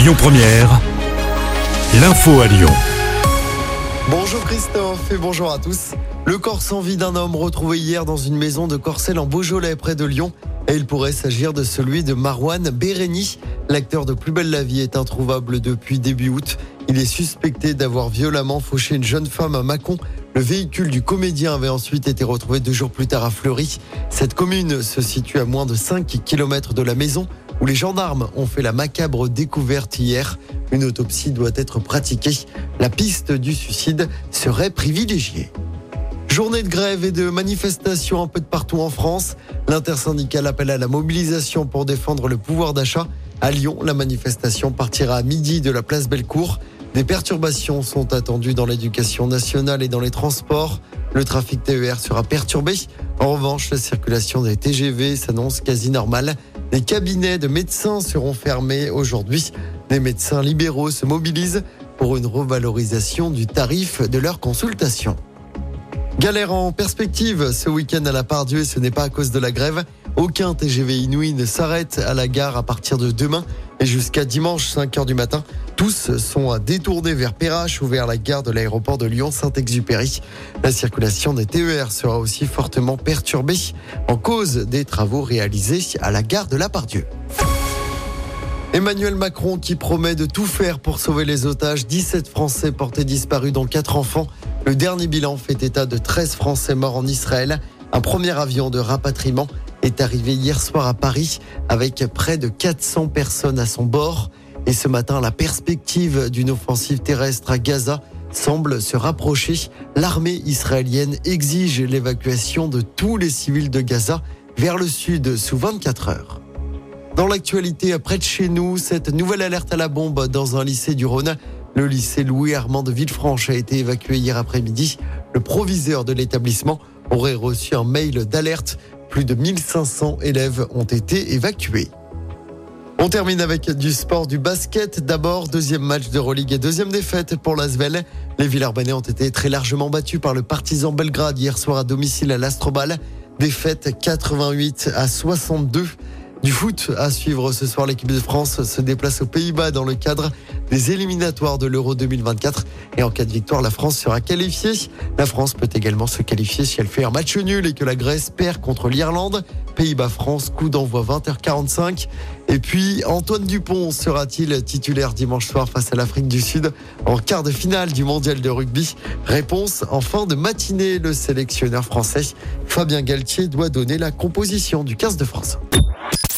Lyon Première, l'info à Lyon. Bonjour Christophe et bonjour à tous. Le corps sans vie d'un homme retrouvé hier dans une maison de Corcelles en Beaujolais près de Lyon. Et il pourrait s'agir de celui de Marwan Béréni. L'acteur de Plus belle la vie est introuvable depuis début août. Il est suspecté d'avoir violemment fauché une jeune femme à Mâcon. Le véhicule du comédien avait ensuite été retrouvé deux jours plus tard à Fleury. Cette commune se situe à moins de 5 km de la maison où les gendarmes ont fait la macabre découverte hier. Une autopsie doit être pratiquée. La piste du suicide serait privilégiée. Journée de grève et de manifestation un peu de partout en France. L'intersyndicale appelle à la mobilisation pour défendre le pouvoir d'achat. À Lyon, la manifestation partira à midi de la place Bellecour. Des perturbations sont attendues dans l'éducation nationale et dans les transports. Le trafic TER sera perturbé. En revanche, la circulation des TGV s'annonce quasi normale. Les cabinets de médecins seront fermés aujourd'hui. Des médecins libéraux se mobilisent pour une revalorisation du tarif de leur consultation. Galère en perspective ce week-end à la Pardieu ce n'est pas à cause de la grève. Aucun TGV Inouï ne s'arrête à la gare à partir de demain et jusqu'à dimanche 5h du matin. Tous sont à détourner vers Perrache ou vers la gare de l'aéroport de Lyon-Saint-Exupéry. La circulation des TER sera aussi fortement perturbée en cause des travaux réalisés à la gare de la Pardieu. Emmanuel Macron qui promet de tout faire pour sauver les otages. 17 Français portés disparus dont 4 enfants. Le dernier bilan fait état de 13 Français morts en Israël. Un premier avion de rapatriement est arrivé hier soir à Paris avec près de 400 personnes à son bord. Et ce matin, la perspective d'une offensive terrestre à Gaza semble se rapprocher. L'armée israélienne exige l'évacuation de tous les civils de Gaza vers le sud sous 24 heures. Dans l'actualité, près de chez nous, cette nouvelle alerte à la bombe dans un lycée du Rhône. Le lycée Louis-Armand de Villefranche a été évacué hier après-midi. Le proviseur de l'établissement aurait reçu un mail d'alerte. Plus de 1500 élèves ont été évacués. On termine avec du sport, du basket. D'abord, deuxième match de Euroleague et deuxième défaite pour l'Asvel. Les Villarbannais ont été très largement battus par le Partizan Belgrade hier soir à domicile à l'Astrobal. Défaite 88 à 62. Du foot à suivre ce soir, l'équipe de France se déplace aux Pays-Bas dans le cadre des éliminatoires de l'Euro 2024. Et en cas de victoire, la France sera qualifiée. La France peut également se qualifier si elle fait un match nul et que la Grèce perd contre l'Irlande. Pays-Bas-France, coup d'envoi 20h45. Et puis, Antoine Dupont sera-t-il titulaire dimanche soir face à l'Afrique du Sud en quart de finale du mondial de rugby? Réponse en fin de matinée. Le sélectionneur français Fabien Galtier doit donner la composition du 15 de France.